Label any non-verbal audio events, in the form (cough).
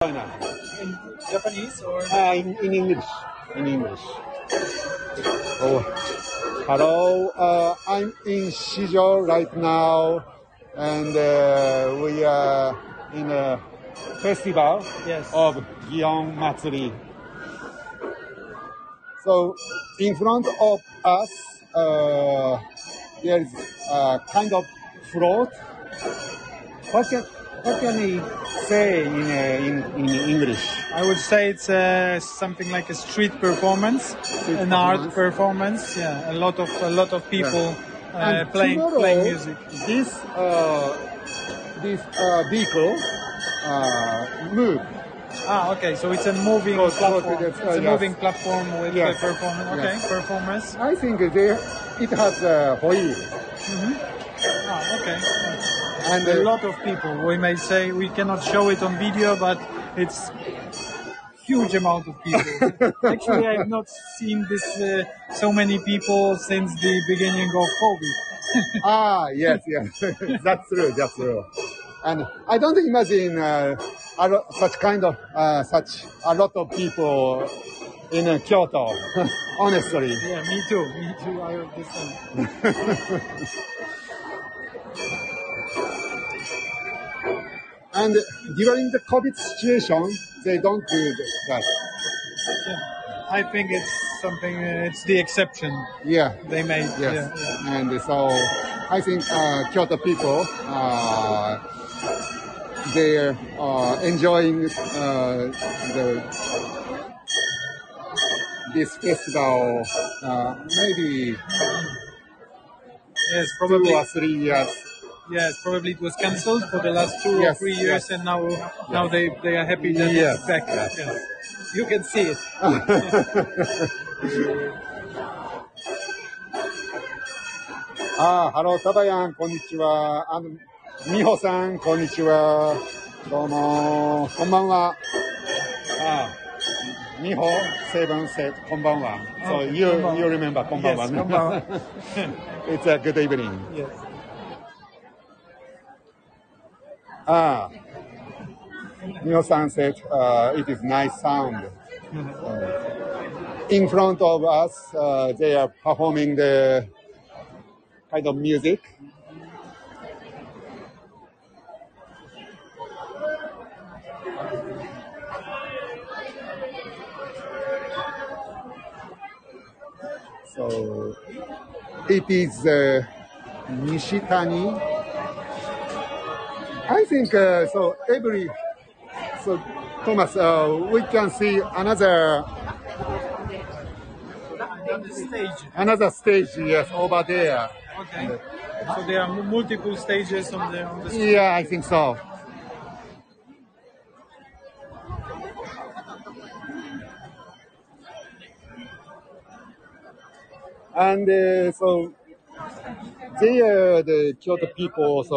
China. In Japanese or? Uh, in, in English. In English. Oh, hello. Uh, I'm in Shijo right now, and uh, we are in a festival Yes. of Gion Matsuri. So, in front of us, uh, there's a kind of float. What can, what can we say in, uh, in, in English? I would say it's uh, something like a street performance, an art performance. Yeah, a lot of a lot of people uh, playing tomorrow, playing music. This uh, this uh, vehicle uh, move. Ah, okay. So it's a moving So- platform. it's, It's a yes. moving platform with Yes. performance. Okay, Yes. performance. I think they, it has a wheel Ah, okay. And A lot of people. We may say we cannot show it on video, but it's huge amount of people. (laughs) Actually, I have not seen this uh, so many people since the beginning of COVID. (laughs) ah yes yes (laughs) that's true that's true. And I don't imagine uh, such kind of uh, such a lot of people in uh, Kyoto. Honestly. Yeah, me too. Me too. I have And during the COVID situation, they don't do that. I think it's something. Uh, it's the exception Yeah. they made. Yes. Yeah, yeah. And so I think uh, Kyoto people, uh, they're uh, enjoying uh, the this festival uh, maybe Yes, two probably. or three years. Yes, probably it was cancelled for the last two or Yes, three years, yes. and now now they they are happy that Yes, it's back. yes. Yes. You can see it. (laughs) ああ、ハロー、タバヤン、こんにちは。あの、ミホさん、こんにちは。どうも、こんばんは。ああ、ミホ、セブン、セこんばんは。So Okay, you, こんばんは you remember, こんばんは Yes, ね。こんばんは It's (laughs) a good evening. Yes. Ah, new Sunset, uh, it is nice sound. Uh, in front of us, uh, they are performing the kind of music. So it is uh, Nishitani I think uh, so. Every so Thomas, uh, we can see another Another stage. another stage. Yes, over there. Okay. So there are multiple stages on the on the screen. Yeah, I think so. And uh, so they are the Kyoto people. So